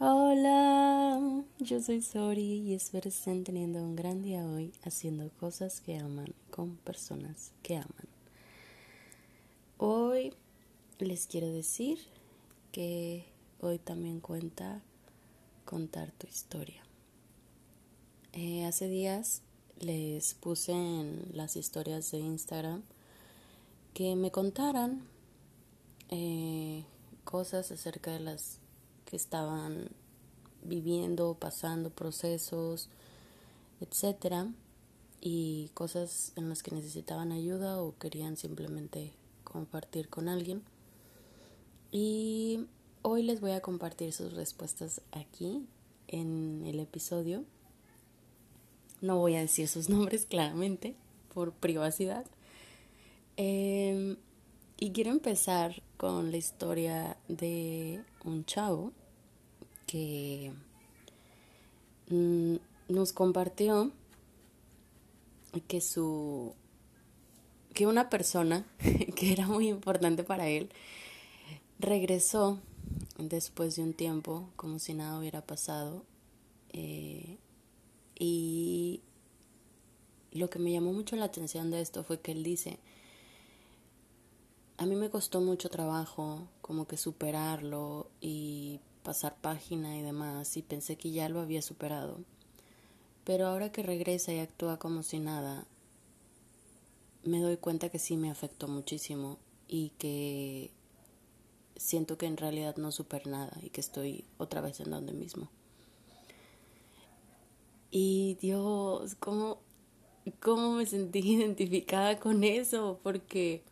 Hola, yo soy Sori y espero estén teniendo un gran día hoy haciendo cosas que aman con personas que aman. Hoy les quiero decir que hoy también cuenta contar tu historia. Eh, hace días les puse en las historias de Instagram que me contaran eh, cosas acerca de las que estaban viviendo, pasando procesos, etcétera, y cosas en las que necesitaban ayuda o querían simplemente compartir con alguien. Y hoy les voy a compartir sus respuestas aquí en el episodio. No voy a decir sus nombres claramente por privacidad. Em, y quiero empezar con la historia de un chavo que mm, nos compartió que su que una persona que era muy importante para él regresó después de un tiempo como si nada hubiera pasado eh, y lo que me llamó mucho la atención de esto fue que él dice a mí me costó mucho trabajo como que superarlo y pasar página y demás y pensé que ya lo había superado. Pero ahora que regresa y actúa como si nada, me doy cuenta que sí me afectó muchísimo y que siento que en realidad no super nada y que estoy otra vez en donde mismo. Y Dios, ¿cómo, cómo me sentí identificada con eso? Porque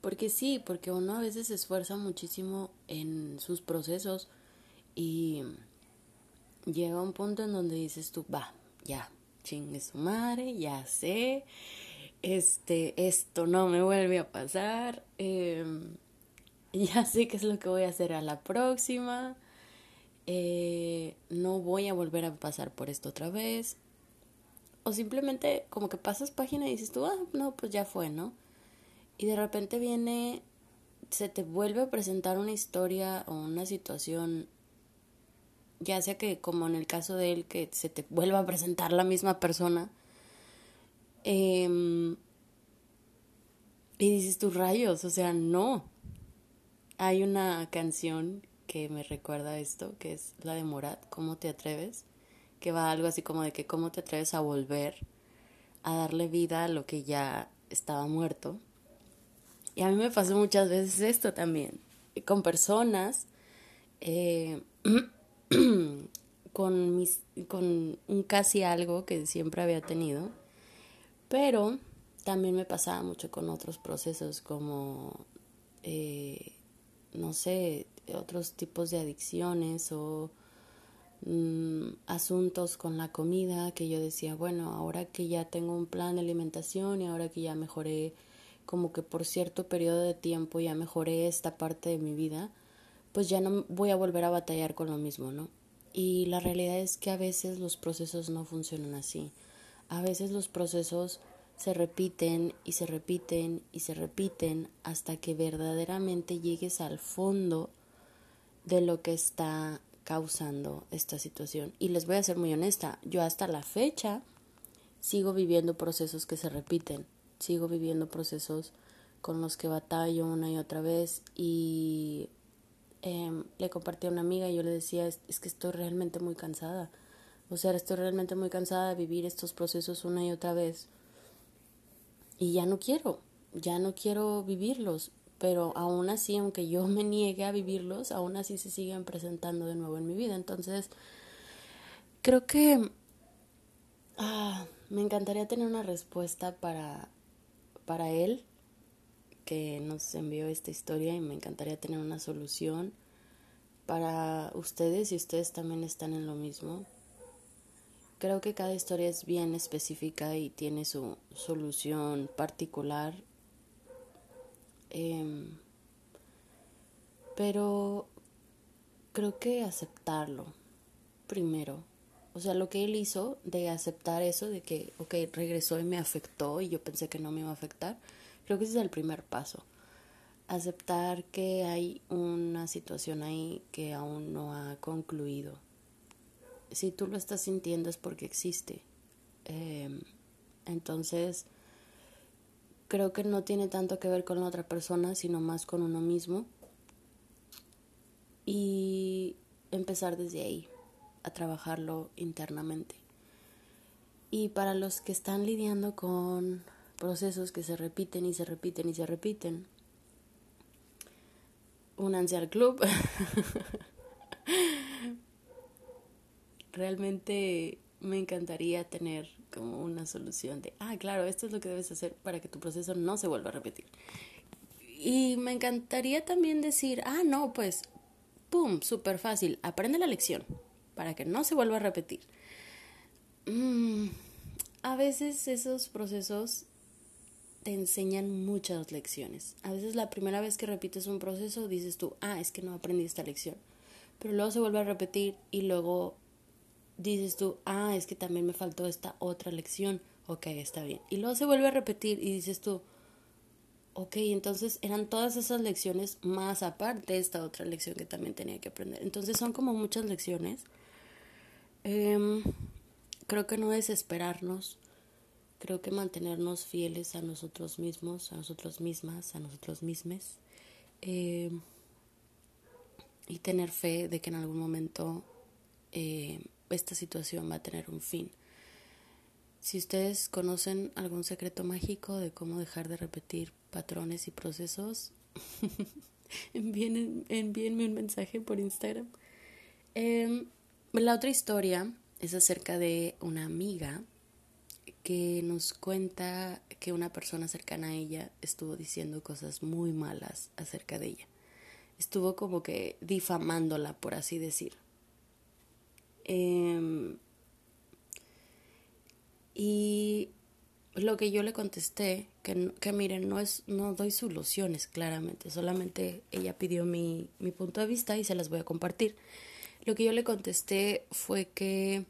porque sí, porque uno a veces se esfuerza muchísimo en sus procesos y llega un punto en donde dices tú, va, ya, chingue su madre, ya sé, este, esto no me vuelve a pasar, em, ya sé qué es lo que voy a hacer a la próxima, eh, no voy a volver a pasar por esto otra vez. O simplemente como que pasas página y dices tú, ah, no, pues ya fue, ¿no? y de repente viene, se te vuelve a presentar una historia o una situación, ya sea que como en el caso de él, que se te vuelva a presentar la misma persona, em, y dices tus rayos, o sea, no. Hay una canción que me recuerda esto, que es la de Morat, ¿Cómo te atreves? Que va algo así como de que cómo te atreves a volver a darle vida a lo que ya estaba muerto. Y a mí me pasó muchas veces esto también, con personas, eh, con, mis, con un casi algo que siempre había tenido, pero también me pasaba mucho con otros procesos como, eh, no sé, otros tipos de adicciones o mm, asuntos con la comida que yo decía, bueno, ahora que ya tengo un plan de alimentación y ahora que ya mejoré como que por cierto periodo de tiempo ya mejoré esta parte de mi vida, pues ya no voy a volver a batallar con lo mismo, ¿no? Y la realidad es que a veces los procesos no funcionan así. A veces los procesos se repiten y se repiten y se repiten hasta que verdaderamente llegues al fondo de lo que está causando esta situación. Y les voy a ser muy honesta, yo hasta la fecha sigo viviendo procesos que se repiten sigo viviendo procesos con los que batallo una y otra vez y em, le compartí a una amiga y yo le decía es, que estoy realmente muy cansada o sea estoy realmente muy cansada de vivir estos procesos una y otra vez. Y ya no quiero ya no quiero vivirlos. Pero aún así aunque yo me niegue a vivirlos aún así se siguen presentando de nuevo en mi vida. Entonces creo que ah, me encantaría tener una respuesta para para él que nos envió esta historia y me encantaría tener una solución para ustedes y ustedes también están en lo mismo. Creo que cada historia es bien específica y tiene su solución particular. Em, pero creo que aceptarlo primero o sea, lo que él hizo de aceptar eso, de que, regresó y me afectó y yo pensé que no me iba a afectar, creo que ese es el primer paso. aceptar que hay una situación ahí que aún no ha concluido. Si tú lo estás sintiendo es porque existe. Em, entonces, creo que no tiene tanto que ver con la otra persona, sino más con uno mismo. Y empezar desde ahí, a trabajarlo internamente. Y para los que están lidiando con procesos que se repiten y se repiten y se repiten, únanse al club. Realmente me encantaría tener como una solución de, ah, claro, esto es lo que debes hacer para que tu proceso no se vuelva a repetir. Y me encantaría también decir, ah, no, pues, ¡pum!, súper fácil, aprende la lección para que no se vuelva a repetir. Mm, a veces esos procesos te enseñan muchas lecciones. A veces la primera vez que repites un proceso dices tú, ah, es que no aprendí esta lección. Pero luego se vuelve a repetir y luego dices tú, ah, es que también me faltó esta otra lección. Ok, está bien. Y luego se vuelve a repetir y dices tú, ok, entonces eran todas esas lecciones más aparte de esta otra lección que también tenía que aprender. Entonces son como muchas lecciones. Em, creo que no desesperarnos Creo que mantenernos fieles a nosotros mismos, a nosotros mismas, a nosotros mismos. Eh, y tener fe de que en algún momento eh, esta situación va a tener un fin. Si ustedes conocen algún secreto mágico de cómo dejar de repetir patrones y procesos, envíenme un mensaje por Instagram. Em, la otra historia es acerca de una amiga que nos cuenta que una persona cercana a ella estuvo diciendo cosas muy malas acerca de ella. Estuvo como que difamándola, por así decir. Em, y lo que yo le contesté, que, que miren, no, es, no doy soluciones claramente, solamente ella pidió mi, mi punto de vista y se las voy a compartir. Lo que yo le contesté fue que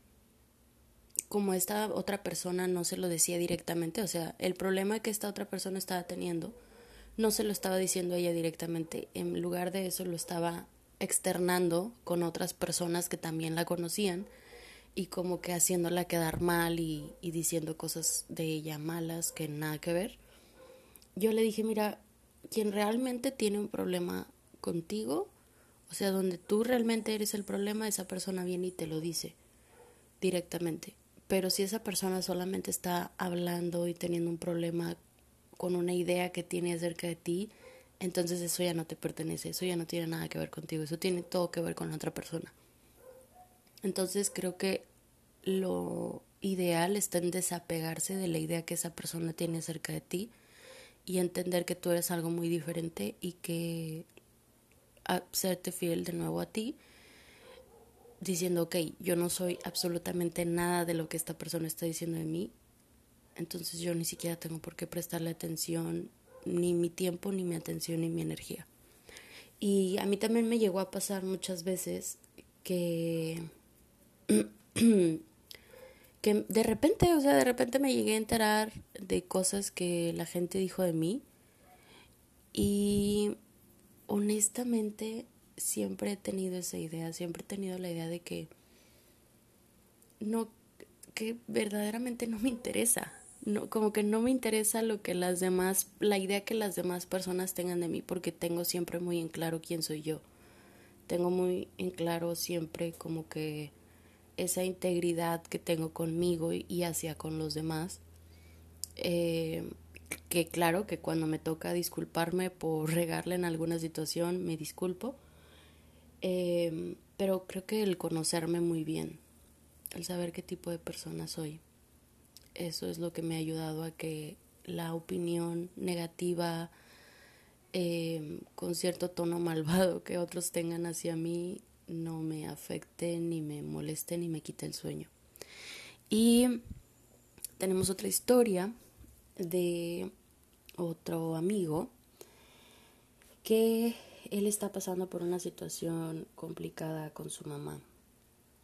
como esta otra persona no se lo decía directamente, o sea, el problema que esta otra persona estaba teniendo no se lo estaba diciendo ella directamente, en lugar de eso lo estaba externando con otras personas que también la conocían y como que haciéndola quedar mal y, y diciendo cosas de ella malas que nada que ver. Yo le dije, mira, quien realmente tiene un problema contigo, o sea, donde tú realmente eres el problema, esa persona viene y te lo dice directamente. Pero si esa persona solamente está hablando y teniendo un problema con una idea que tiene acerca de ti, entonces eso ya no te pertenece, eso ya no tiene nada que ver contigo, eso tiene todo que ver con la otra persona. Entonces creo que lo ideal está en desapegarse de la idea que esa persona tiene acerca de ti y entender que tú eres algo muy diferente y que serte fiel de nuevo a ti diciendo, ok, yo no soy absolutamente nada de lo que esta persona está diciendo de mí, entonces yo ni siquiera tengo por qué prestarle atención, ni mi tiempo, ni mi atención, ni mi energía. Y a mí también me llegó a pasar muchas veces que, que de repente, o sea, de repente me llegué a enterar de cosas que la gente dijo de mí y honestamente siempre he tenido esa idea, siempre he tenido la idea de que no, que verdaderamente no me interesa, no, como que no me interesa lo que las demás, la idea que las demás personas tengan de mí, porque tengo siempre muy en claro quién soy yo. Tengo muy en claro siempre como que esa integridad que tengo conmigo y hacia con los demás. Eh, que claro que cuando me toca disculparme por regarle en alguna situación, me disculpo eh, pero creo que el conocerme muy bien, el saber qué tipo de persona soy, eso es lo que me ha ayudado a que la opinión negativa eh, con cierto tono malvado que otros tengan hacia mí no me afecte, ni me moleste, ni me quite el sueño. Y tenemos otra historia de otro amigo que él está pasando por una situación complicada con su mamá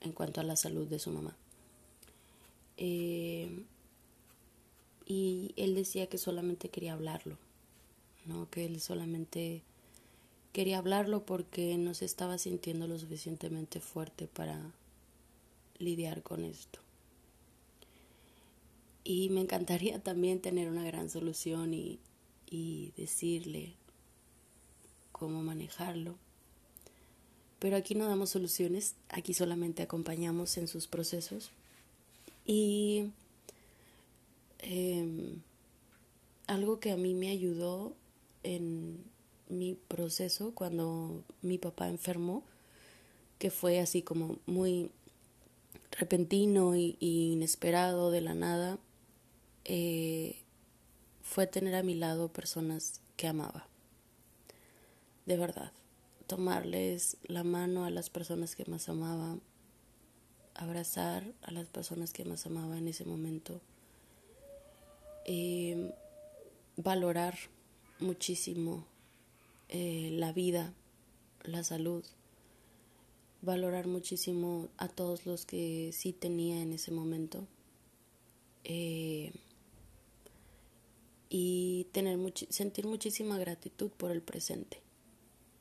en cuanto a la salud de su mamá. Eh, y él decía que solamente quería hablarlo. ¿no? Que él solamente quería hablarlo porque no se estaba sintiendo lo suficientemente fuerte para lidiar con esto. Y me encantaría también tener una gran solución y, y decirle cómo manejarlo. Pero aquí no damos soluciones, aquí solamente acompañamos en sus procesos. Y em, algo que a mí me ayudó en mi proceso cuando mi papá enfermó, que fue así como muy repentino y, inesperado de la nada, eh, fue tener a mi lado personas que amaba. De verdad, tomarles la mano a las personas que más amaba, abrazar a las personas que más amaba en ese momento, valorar muchísimo eh, la vida, la salud, valorar muchísimo a todos los que sí tenía en ese momento eh, y tener sentir muchísima gratitud por el presente,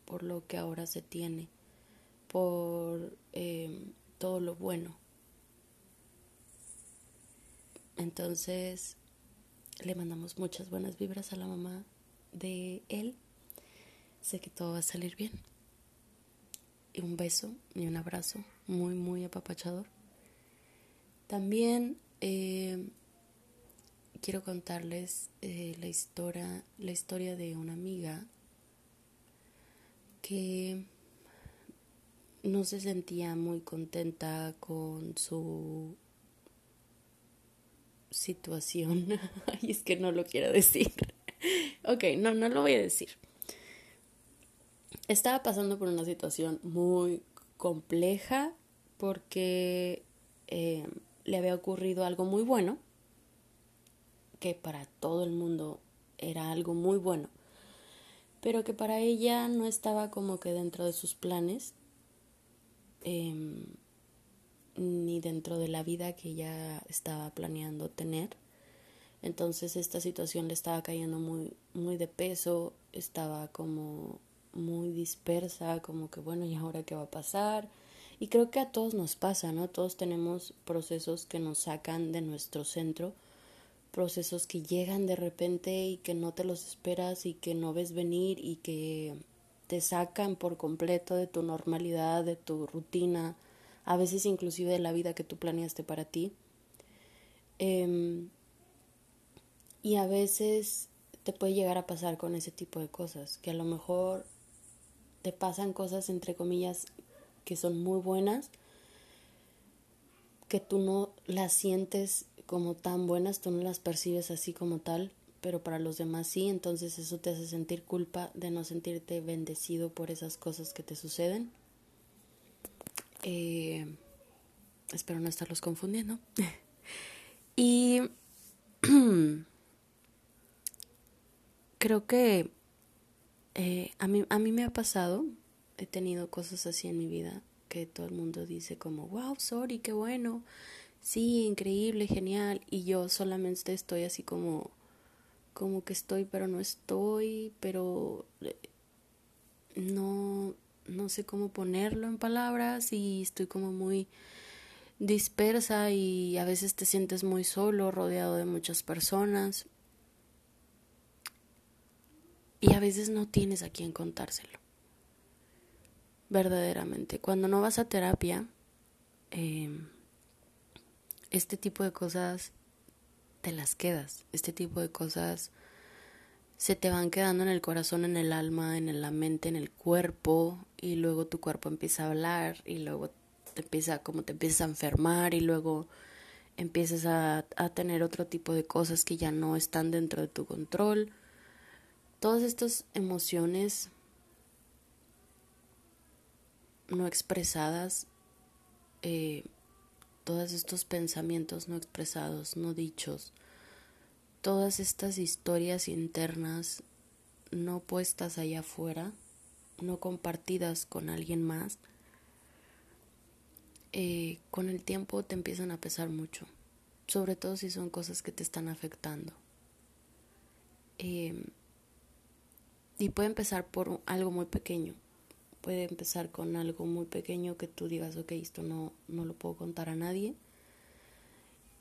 por lo que ahora se tiene, por eh, todo lo bueno. Entonces le mandamos muchas buenas vibras a la mamá de él. Sé que todo va a salir bien. Y un beso y un abrazo muy, muy apapachador. También eh, quiero contarles eh, la historia, la historia de una amiga que no se sentía muy contenta con su situación. Ay, es que no lo quiero decir. ok, no, no lo voy a decir. Estaba pasando por una situación muy compleja porque eh, le había ocurrido algo muy bueno, que para todo el mundo era algo muy bueno, pero que para ella no estaba como que dentro de sus planes, em, ni dentro de la vida que ella estaba planeando tener. Entonces esta situación le estaba cayendo muy, muy de peso, estaba como muy dispersa, como que bueno, ¿y ahora qué va a pasar? Y creo que a todos nos pasa, ¿no? Todos tenemos procesos que nos sacan de nuestro centro, procesos que llegan de repente y que no te los esperas y que no ves venir y que te sacan por completo de tu normalidad, de tu rutina, a veces inclusive de la vida que tú planeaste para ti. Em, y a veces te puede llegar a pasar con ese tipo de cosas, que a lo mejor te pasan cosas entre comillas que son muy buenas, que tú no las sientes como tan buenas, tú no las percibes así como tal, pero para los demás sí, entonces eso te hace sentir culpa de no sentirte bendecido por esas cosas que te suceden. Eh, espero no estarlos confundiendo. y creo que eh, a, mí, a mí me ha pasado, he tenido cosas así en mi vida que todo el mundo dice como, wow, sorry, qué bueno, sí, increíble, genial, y yo solamente estoy así como, como que estoy, pero no estoy, pero eh, no, no sé cómo ponerlo en palabras y estoy como muy dispersa y a veces te sientes muy solo, rodeado de muchas personas y a veces no tienes a quien contárselo. Verdaderamente. Cuando no vas a terapia, em, este tipo de cosas te las quedas. Este tipo de cosas se te van quedando en el corazón, en el alma, en la mente, en el cuerpo. Y luego tu cuerpo empieza a hablar y luego te empieza, como te empiezas a enfermar y luego empiezas a, a tener otro tipo de cosas que ya no están dentro de tu control todas estas emociones no expresadas, eh, todos estos pensamientos no expresados, no dichos, todas estas historias internas no puestas allá afuera, no compartidas con alguien más, eh, con el tiempo te empiezan a pesar mucho, sobre todo si son cosas que te están afectando. Eh, Y puede empezar por algo muy pequeño. Puede empezar con algo muy pequeño que tú digas, ok, esto no, no lo puedo contar a nadie.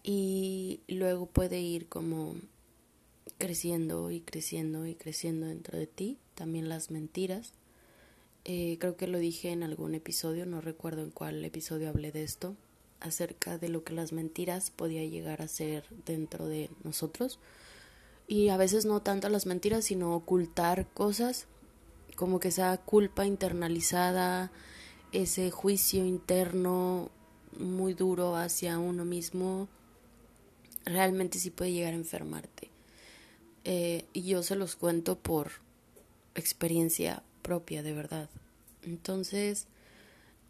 Y luego puede ir como creciendo y creciendo y creciendo dentro de ti. También las mentiras. Eh, creo que lo dije en algún episodio, no recuerdo en cuál episodio hablé de esto, acerca de lo que las mentiras podía llegar a ser dentro de nosotros. Y a veces no tanto las mentiras, sino ocultar cosas, como que esa culpa internalizada, ese juicio interno muy duro hacia uno mismo, realmente sí puede llegar a enfermarte. Eh, y yo se los cuento por experiencia propia, de verdad. Entonces,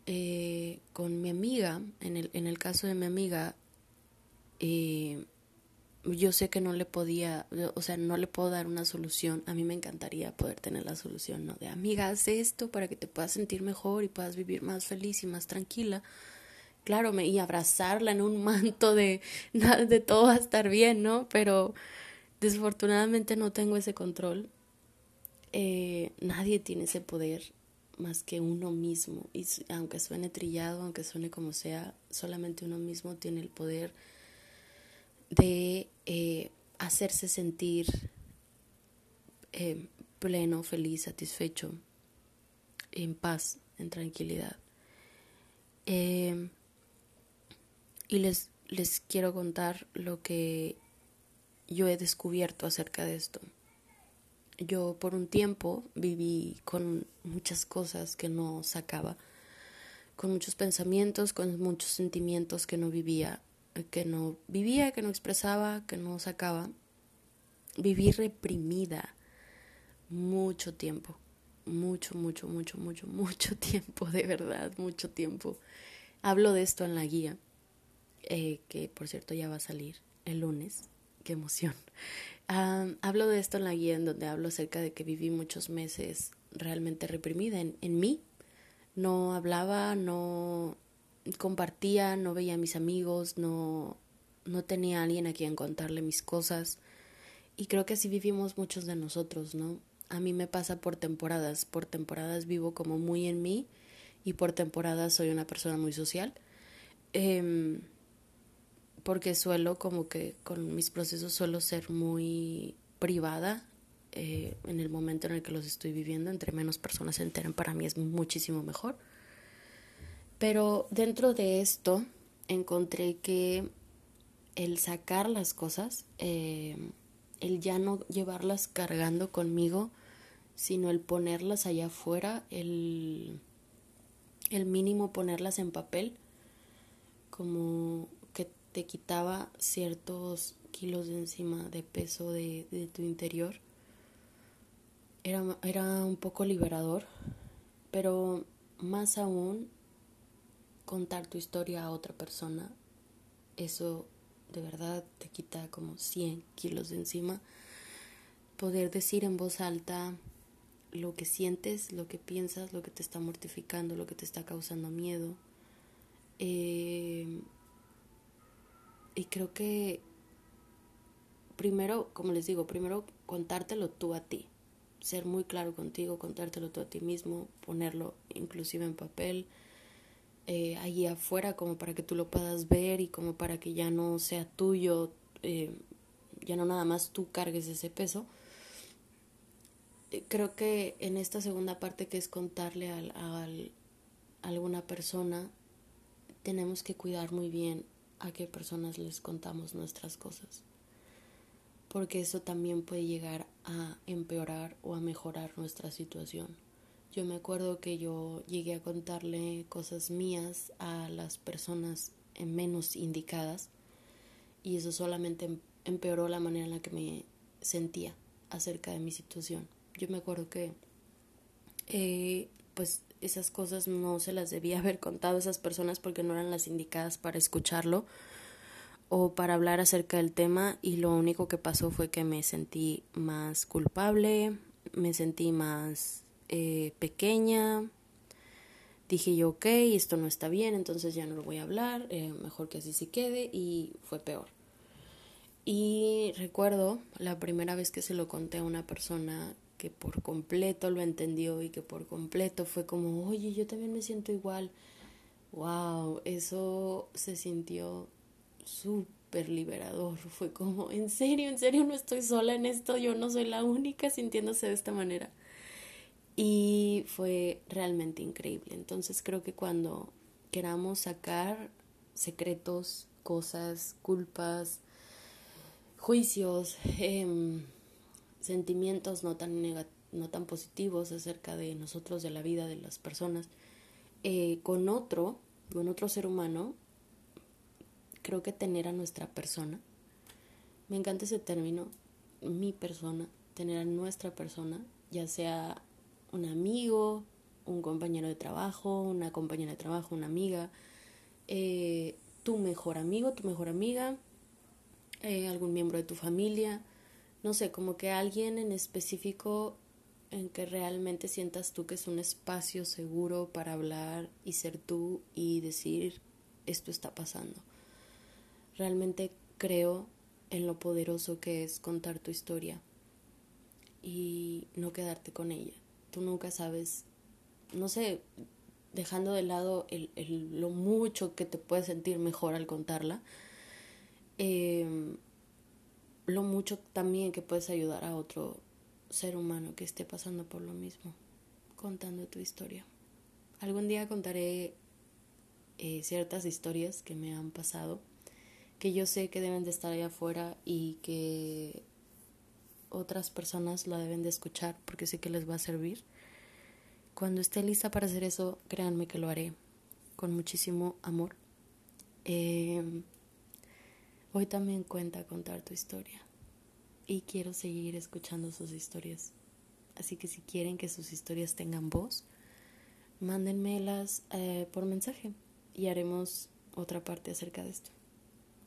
eh, con mi amiga, en el, en el caso de mi amiga, eh, yo sé que no le podía, o sea, no le puedo dar una solución. A mí me encantaría poder tener la solución, ¿no? De amiga, haz esto para que te puedas sentir mejor y puedas vivir más feliz y más tranquila. Claro, me, y abrazarla en un manto de, de todo va a estar bien, ¿no? Pero desafortunadamente no tengo ese control. Eh, nadie tiene ese poder más que uno mismo. Y aunque suene trillado, aunque suene como sea, solamente uno mismo tiene el poder de eh, hacerse sentir eh, pleno, feliz, satisfecho, en paz, en tranquilidad. Eh, y les, les quiero contar lo que yo he descubierto acerca de esto yo por un tiempo viví con muchas cosas que no sacaba, con muchos pensamientos, con muchos sentimientos que no vivía, que no vivía, que no expresaba, que no sacaba. Viví reprimida mucho tiempo, mucho, mucho, mucho, mucho, mucho tiempo, de verdad, mucho tiempo. Hablo de esto en la guía, eh, que por cierto ya va a salir el lunes. Qué emoción hablo de esto en la guía en donde hablo acerca de que viví muchos meses realmente reprimida en, en mí. No hablaba, no compartía, no veía a mis amigos, no, no tenía a alguien a quien contarle mis cosas. Y creo que así vivimos muchos de nosotros, ¿no? A mí me pasa por temporadas. Por temporadas vivo como muy en mí y por temporadas soy una persona muy social. Eh, porque suelo como que con mis procesos suelo ser muy privada eh, en el momento en el que los estoy viviendo, entre menos personas se enteren para mí es muchísimo mejor. Pero dentro de esto encontré que el sacar las cosas, eh, el ya no llevarlas cargando conmigo, sino el ponerlas allá afuera, el, el mínimo ponerlas en papel, como te quitaba ciertos kilos de encima de peso de, de tu interior. Era, era un poco liberador, pero más aún contar tu historia a otra persona, eso de verdad te quita como 100 kilos de encima. Poder decir en voz alta lo que sientes, lo que piensas, lo que te está mortificando, lo que te está causando miedo. Eh, y creo que primero, como les digo, primero contártelo tú a ti, ser muy claro contigo, contártelo tú a ti mismo, ponerlo inclusive en papel, eh, allí afuera como para que tú lo puedas ver y como para que ya no sea tuyo, eh, ya no nada más tú cargues ese peso. Creo que en esta segunda parte que es contarle a alguna persona, tenemos que cuidar muy bien a qué personas les contamos nuestras cosas, porque eso también puede llegar a empeorar o a mejorar nuestra situación. Yo me acuerdo que yo llegué a contarle cosas mías a las personas menos indicadas y eso solamente em-, empeoró la manera en la que me sentía acerca de mi situación. Yo me acuerdo que eh, pues esas cosas no se las debía haber contado a esas personas porque no eran las indicadas para escucharlo o para hablar acerca del tema y lo único que pasó fue que me sentí más culpable, me sentí más eh, pequeña, dije yo, ok, esto no está bien, entonces ya no lo voy a hablar, eh, mejor que así se quede y fue peor. Y recuerdo la primera vez que se lo conté a una persona que por completo lo entendió y que por completo fue como, oye, yo también me siento igual. Wow, eso se sintió súper liberador. Fue como, en serio, en serio no estoy sola en esto, yo no soy la única sintiéndose de esta manera. Y fue realmente increíble. Entonces creo que cuando queramos sacar secretos, cosas, culpas, juicios, em, sentimientos no tan, no tan positivos acerca de nosotros, de la vida de las personas, eh, con otro, con otro ser humano, creo que tener a nuestra persona, me encanta ese término, mi persona, tener a nuestra persona, ya sea un amigo, un compañero de trabajo, una compañera de trabajo, una amiga, eh, tu mejor amigo, tu mejor amiga, eh, algún miembro de tu familia, no sé, como que alguien en específico en que realmente sientas tú que es un espacio seguro para hablar y ser tú y decir esto está pasando. Realmente creo en lo poderoso que es contar tu historia y no quedarte con ella. Tú nunca sabes, no sé, dejando de lado el, el, lo mucho que te puedes sentir mejor al contarla, eh, lo mucho también que puedes ayudar a otro ser humano que esté pasando por lo mismo, contando tu historia. Algún día contaré eh, ciertas historias que me han pasado, que yo sé que deben de estar allá afuera y que otras personas la deben de escuchar porque sé que les va a servir. Cuando esté lista para hacer eso, créanme que lo haré con muchísimo amor. Eh, Hoy también cuenta contar tu historia y quiero seguir escuchando sus historias. Así que si quieren que sus historias tengan voz, mándenmelas eh, por mensaje y haremos otra parte acerca de esto.